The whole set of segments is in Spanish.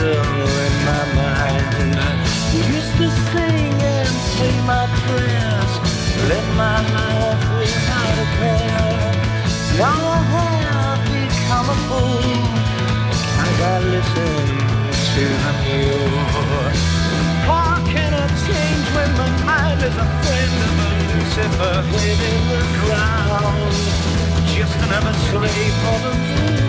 girl in my mind. Used to sing and say my prayers, Let my life without a care. Now I have become a fool. I got listened listen to the? How can I change when my mind is a friend of Lucifer ground? Just another slave for the mule.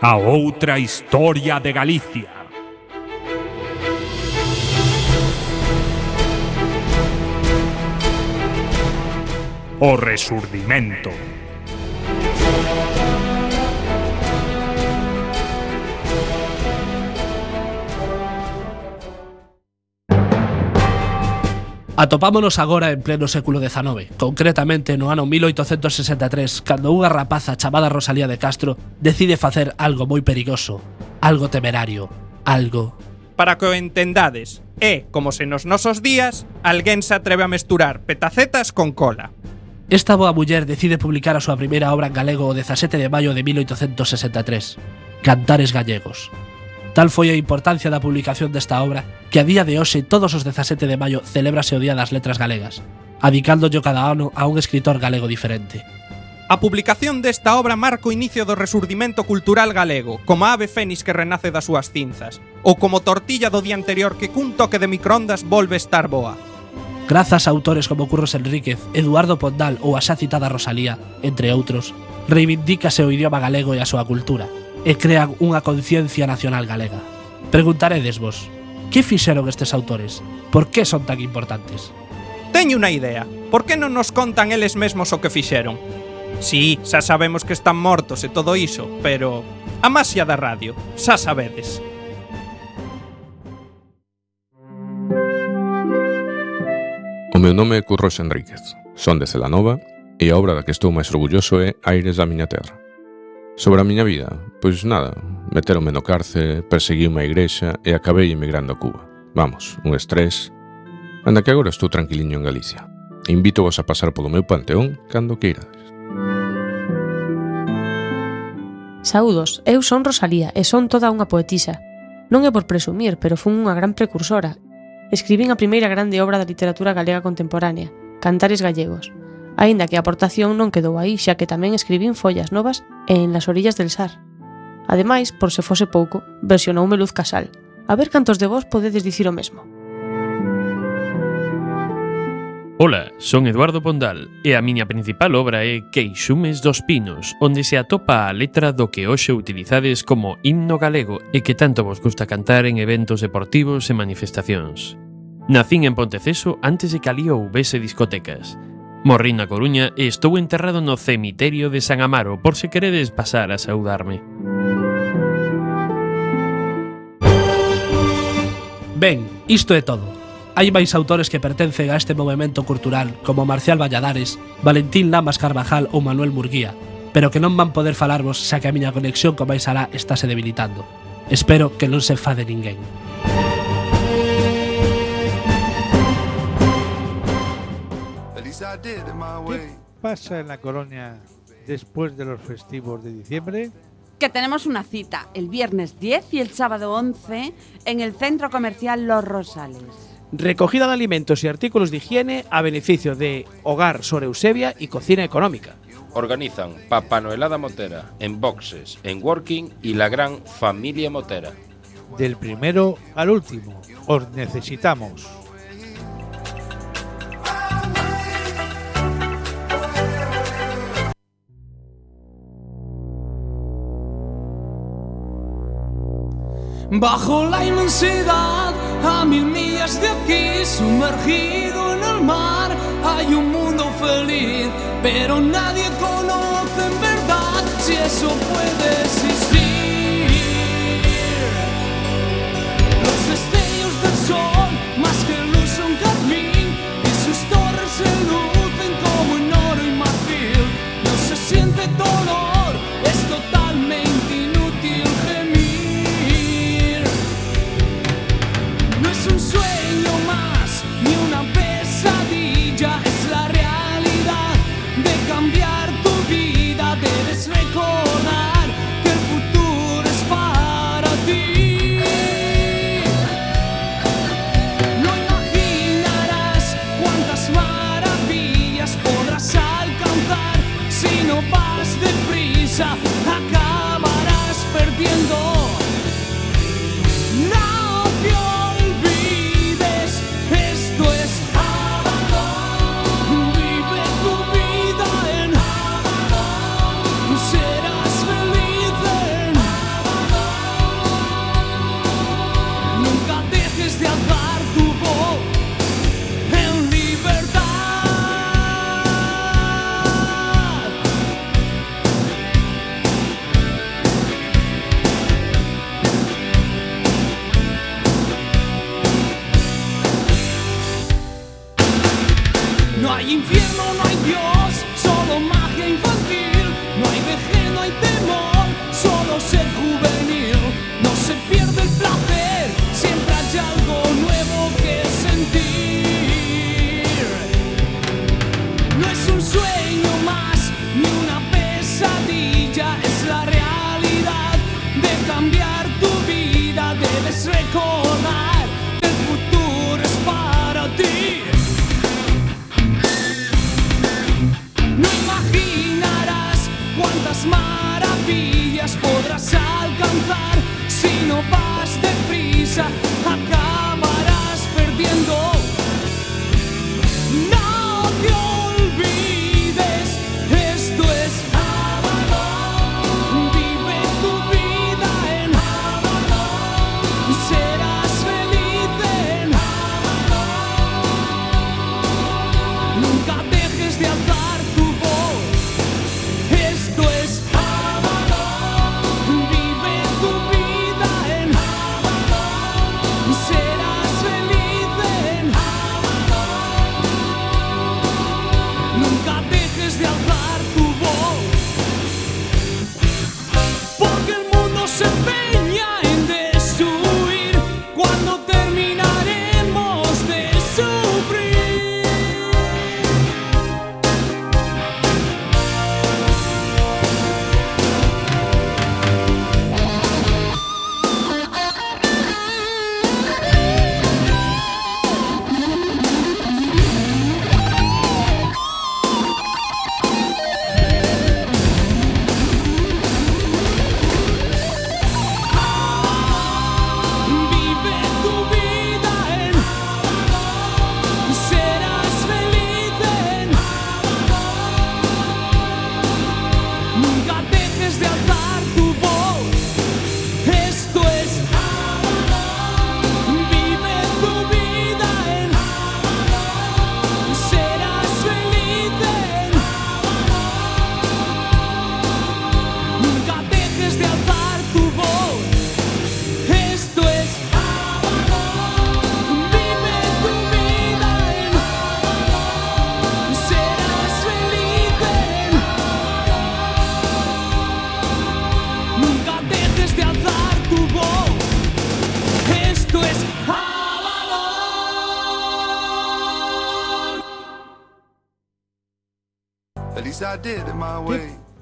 a outra historia de Galicia. O resurdimento. Atopámonos agora en pleno século XIX, concretamente no ano 1863, cando unha rapaza chamada Rosalía de Castro decide facer algo moi perigoso, algo temerario, algo... Para que o entendades, é como se nos nosos días alguén se atreve a mesturar petacetas con cola. Esta boa muller decide publicar a súa primeira obra en galego o 17 de maio de 1863, Cantares Gallegos, Tal foi a importancia da publicación desta obra que a día de hoxe todos os 17 de maio celébrase o Día das Letras Galegas, adicándollo cada ano a un escritor galego diferente. A publicación desta obra marca o inicio do resurdimento cultural galego, como a ave fénix que renace das súas cinzas, ou como tortilla do día anterior que cun toque de microondas volve estar boa. Grazas a autores como Curros Enríquez, Eduardo Pondal ou a xa citada Rosalía, entre outros, reivindícase o idioma galego e a súa cultura, e crean unha conciencia nacional galega. Preguntaredes vos, que fixeron estes autores? Por que son tan importantes? Teño unha idea. Por que non nos contan eles mesmos o que fixeron? Sí, xa sabemos que están mortos e todo iso, pero... A masia da radio, xa sabedes. O meu nome é Curros Enríquez, son de Celanova e a obra da que estou máis orgulloso é Aires da miña terra. Sobre a miña vida, pois nada, meteronme no cárce, perseguiume a igrexa e acabei emigrando a Cuba. Vamos, un estrés. Anda que agora estou tranquiliño en Galicia. Invito vos a pasar polo meu panteón cando queirades. Saúdos, eu son Rosalía e son toda unha poetisa. Non é por presumir, pero fun unha gran precursora. Escribín a primeira grande obra da literatura galega contemporánea, Cantares Gallegos. Aínda que a aportación non quedou aí, xa que tamén escribín follas novas e en Las orillas del Sar. Ademais, por se fose pouco, versionoume Luz Casal. A ver cantos de vos podedes dicir o mesmo. Ola, son Eduardo Pondal e a miña principal obra é Queixumes dos Pinos, onde se atopa a letra do que hoxe utilizades como himno galego e que tanto vos gusta cantar en eventos deportivos e manifestacións. Nacín en Ponteceso antes de que alí houvese discotecas, Morrín na Coruña e estou enterrado no cemiterio de San Amaro por se queredes pasar a saudarme. Ben, isto é todo. Hai máis autores que pertencen a este movimento cultural como Marcial Valladares, Valentín Lamas Carvajal ou Manuel Murguía, pero que non van poder falarvos xa que a miña conexión co máis alá estáse debilitando. Espero que non se fade ninguén. ¿Qué pasa en la colonia después de los festivos de diciembre? Que tenemos una cita el viernes 10 y el sábado 11 en el centro comercial Los Rosales. Recogida de alimentos y artículos de higiene a beneficio de Hogar Sor Eusebia y Cocina Económica. Organizan Papá Noelada Motera en Boxes, en Working y la gran familia Motera. Del primero al último. Os necesitamos. Bajo la inmensidad, a mil millas de aquí, sumergido en el mar, hay un mundo feliz, pero nadie conoce en verdad si eso puede existir.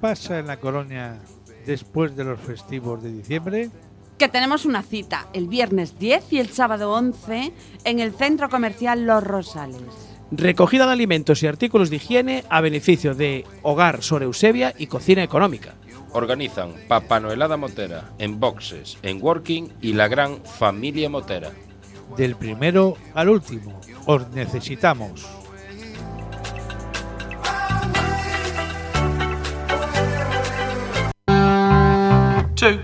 pasa en la colonia después de los festivos de diciembre? Que tenemos una cita el viernes 10 y el sábado 11 en el centro comercial Los Rosales. Recogida de alimentos y artículos de higiene a beneficio de Hogar Sor Eusebia y Cocina Económica. Organizan Papá Noelada Motera en Boxes, en Working y la gran familia Motera. Del primero al último, os necesitamos. two,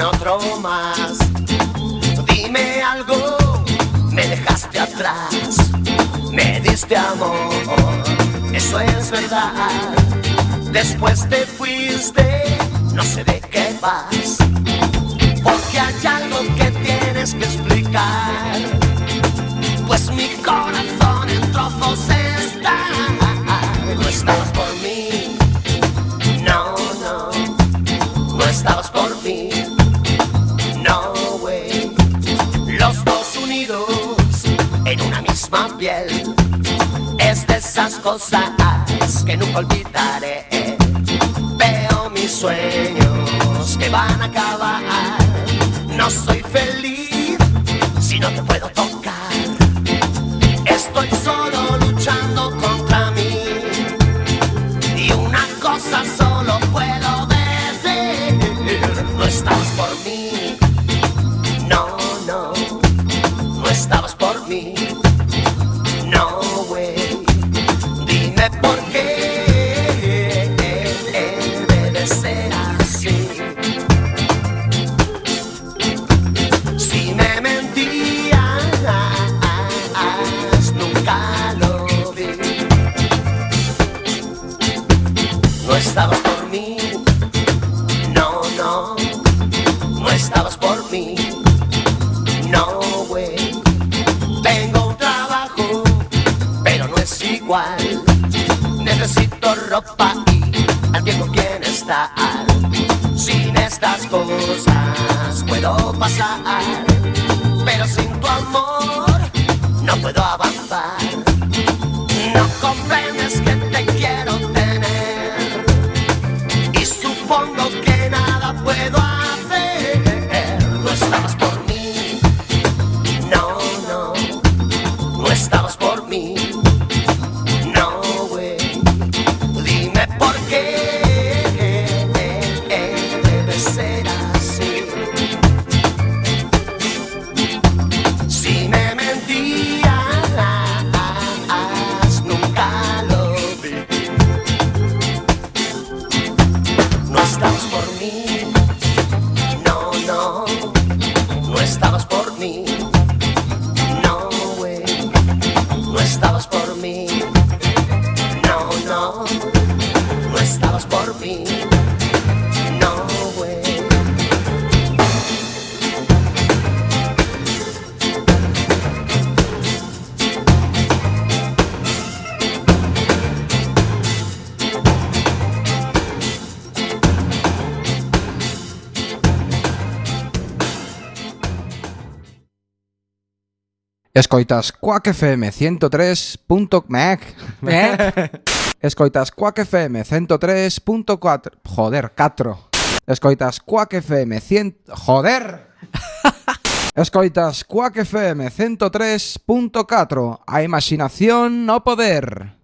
otro más. Dime algo, me dejaste atrás, me diste amor, eso es verdad. Después te fuiste, no sé de qué vas, porque hay algo que tienes que explicar. Pues mi corazón en trozos está. No estabas cosas que nunca olvidaré. Veo mis sueños que van a acabar. No soy feliz pero sin tu amor no puedo avanzar. No comprendes que Escoitas Quack FM 103.Mac. Eh? Escoitas Quack FM 103.4. Joder, 4. Escoitas Quack FM 100, joder. Escoitas Quack FM 103.4. A imaginación no poder.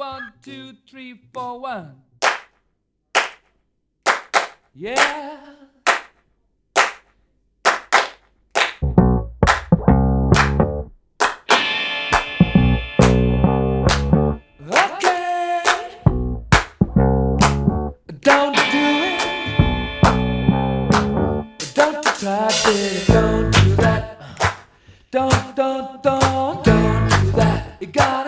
One, two, three, four, one. Yeah. Okay. Don't do it. Don't try, baby. Don't do that. Don't, don't, don't, don't do that. You got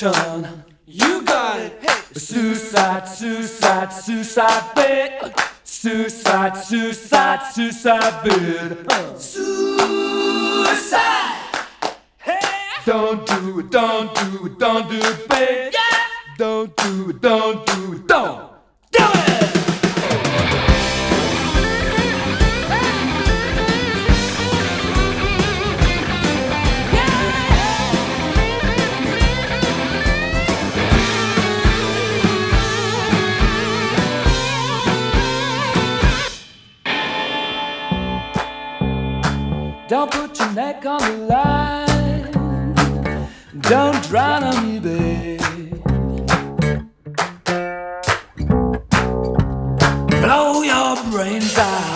some. You got it. Suicide, suicide, suicide bit. Suicide, suicide, suicide bit. Suicide. Don't do it, don't do it, don't do it, babe. Don't do it, don't do it, don't. Do it! Don't put your neck on the line. Don't drown on me, babe. Blow your brains out.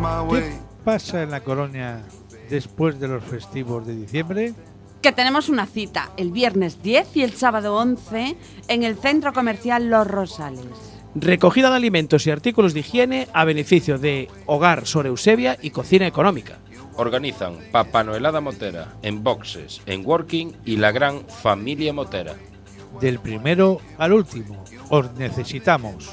¿Qué pasa en la colonia después de los festivos de diciembre? Que tenemos una cita el viernes 10 y el sábado 11 en el centro comercial Los Rosales. Recogida de alimentos y artículos de higiene a beneficio de Hogar Sor Eusebia y Cocina Económica. Organizan Papá Noelada Motera en Boxes, en Working y la gran familia Motera. Del primero al último. Os necesitamos.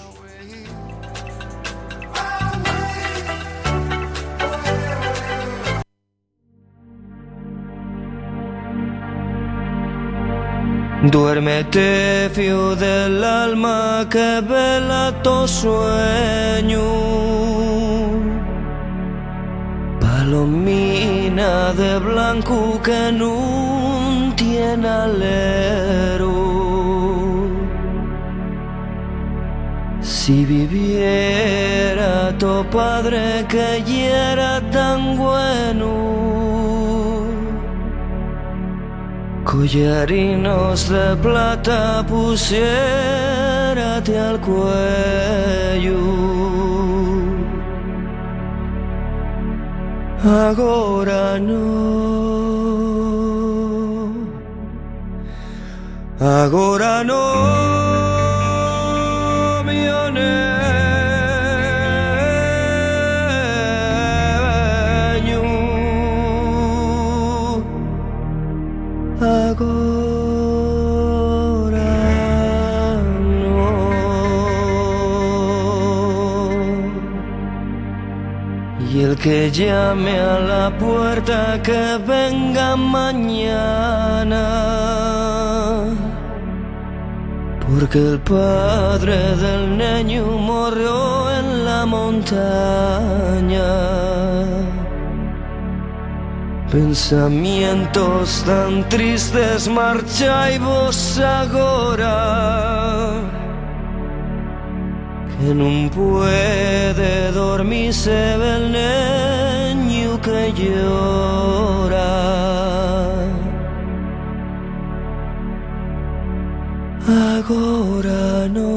Duérmete, fío del alma que vela tu sueño. Palomina de blanco que no tiene alero. Si viviera tu padre que ya era tan bueno. Collarinos de plata pusiérate al cuello. Agora no. Agora no, el que llame a la puerta que venga mañana. Porque el padre del niño murió en la montaña. Pensamientos tan tristes marcháis vos agora Que no puede dormirse el niño que llora. Agora no.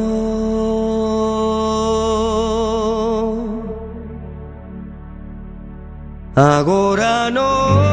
Agora no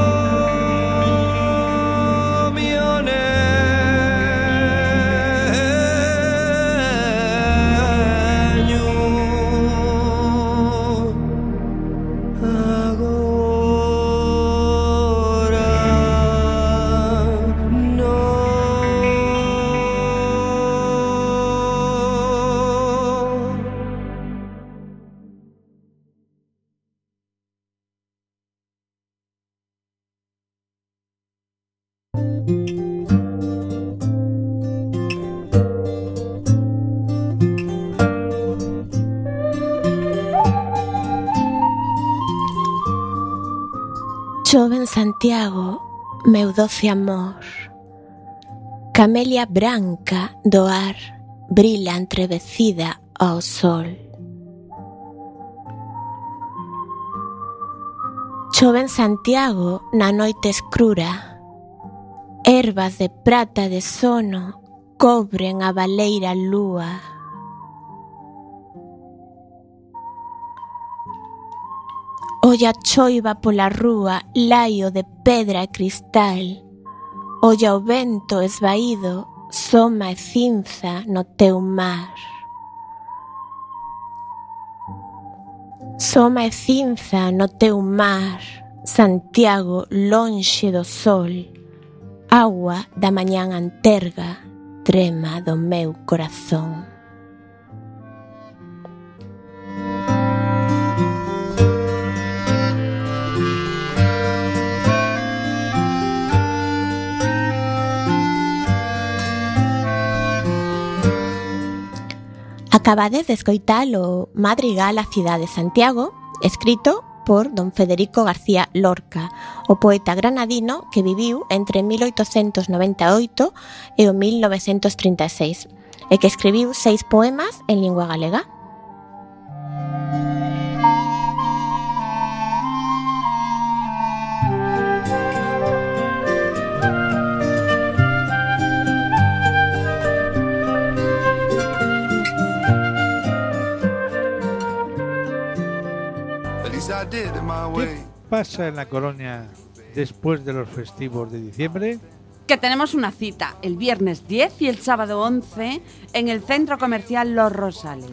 Santiago, meu doce amor. Camelia branca do ar brila entrevecida ao sol. Chove en Santiago na noite escura. Ervas de prata de sono cobren a baleira lúa. Olla a choiva pola rúa laio de pedra e cristal. Olla o vento esvaído, soma e cinza no teu mar. Soma e cinza no teu mar, Santiago lonxe do sol. Agua da mañán anterga, trema do meu corazón. Acabades de escoitar o Madrigal a cidade de Santiago, escrito por don Federico García Lorca, o poeta granadino que viviu entre 1898 e o 1936, e que escribiu seis poemas en lingua galega. ¿Qué pasa en la colonia después de los festivos de diciembre? Que tenemos una cita el viernes 10 y el sábado 11 en el centro comercial Los Rosales.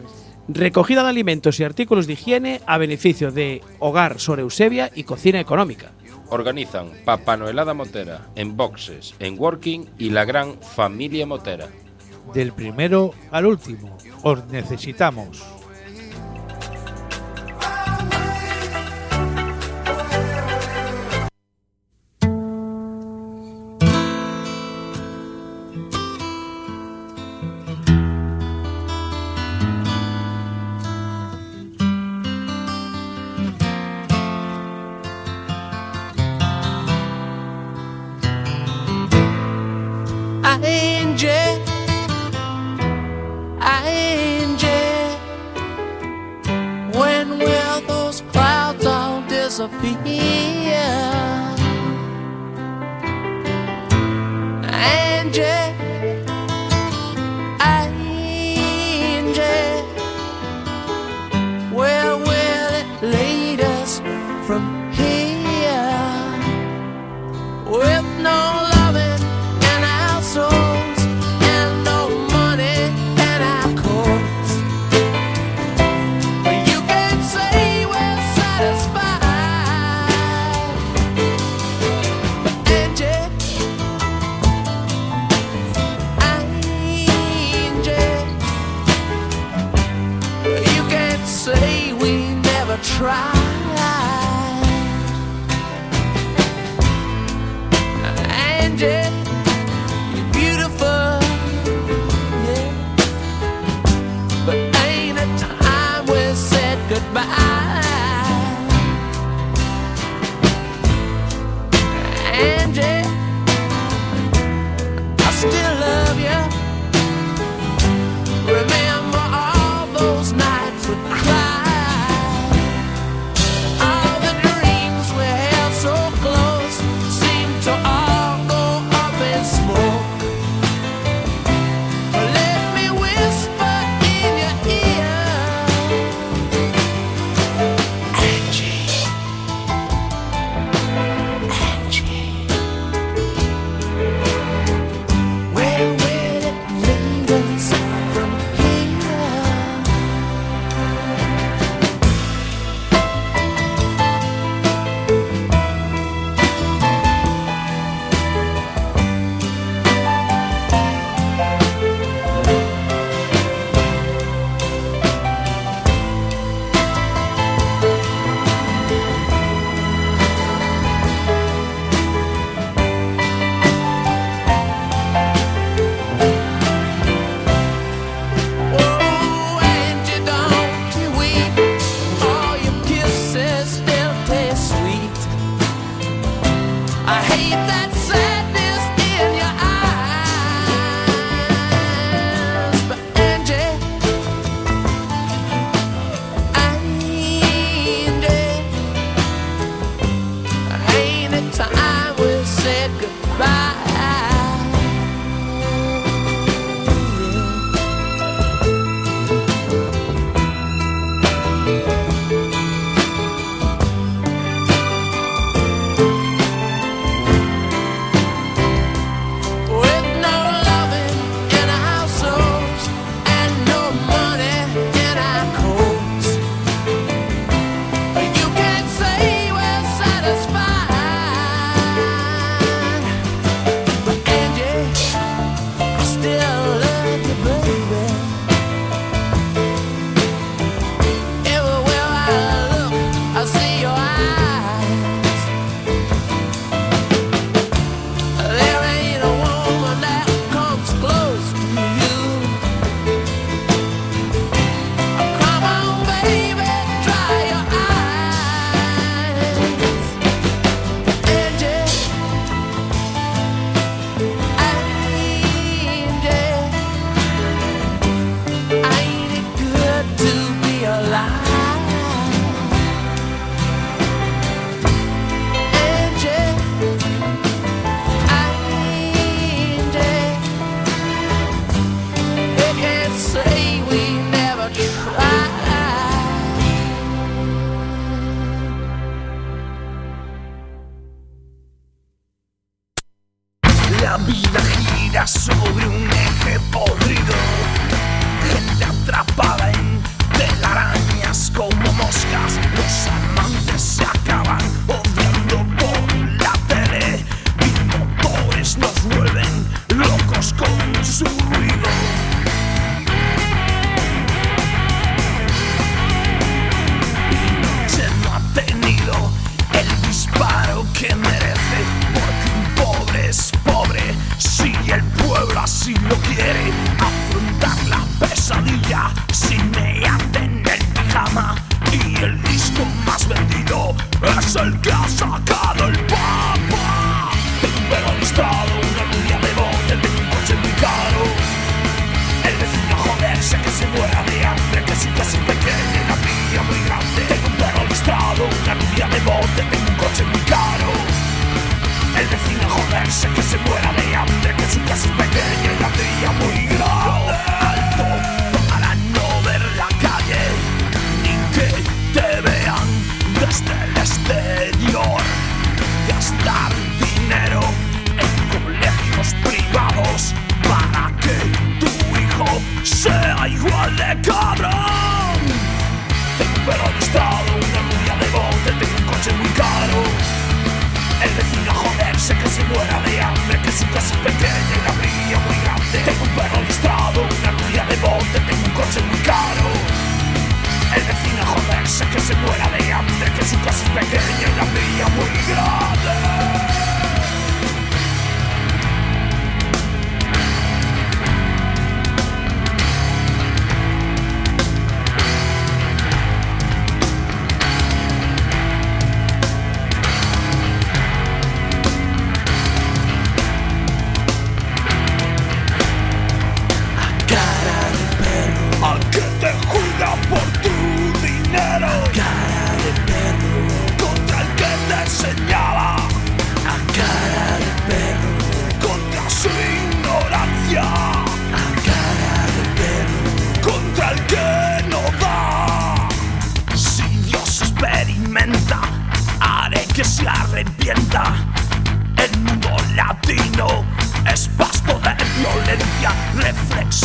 Recogida de alimentos y artículos de higiene a beneficio de Hogar Sor Eusebia y Cocina Económica. Organizan Papá Noelada Motera en Boxes, en Working y la gran familia Motera. Del primero al último. Os necesitamos.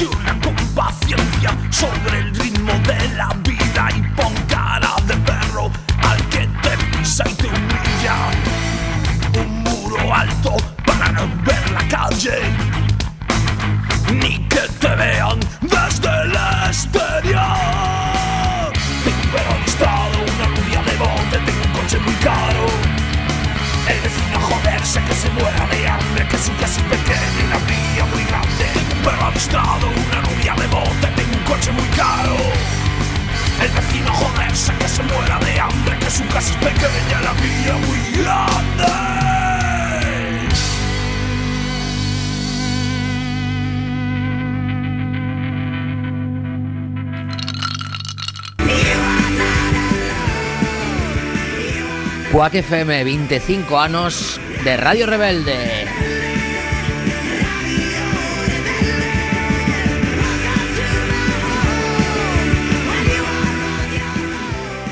you. Quack FM, 25 años de Radio Rebelde.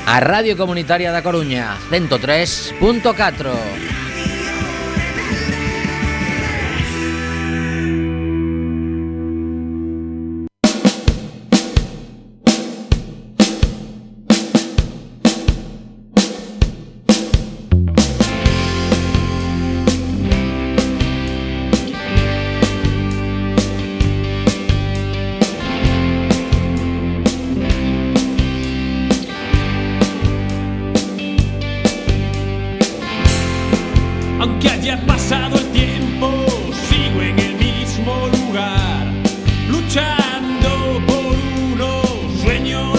A Radio Comunitaria da Coruña, 103.4. luchando por unos sueños.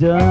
Done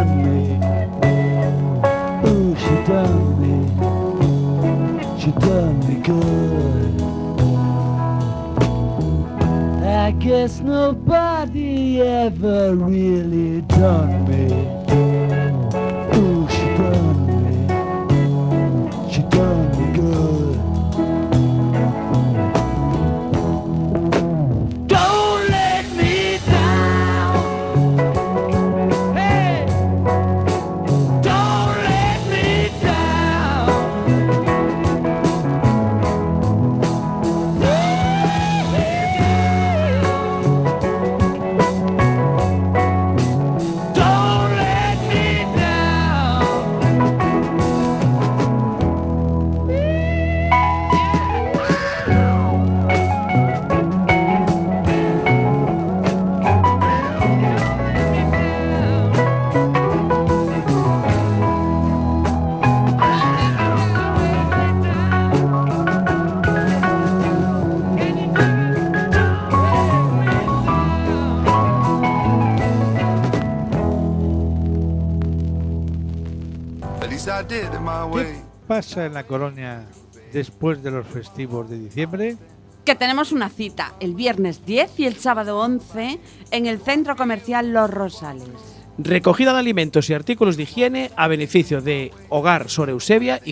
pasa en la colonia después de los festivos de diciembre? Que tenemos una cita el viernes 10 y el sábado 11 en el centro comercial Los Rosales. Recogida de alimentos y artículos de higiene a beneficio de Hogar Sor Eusebia y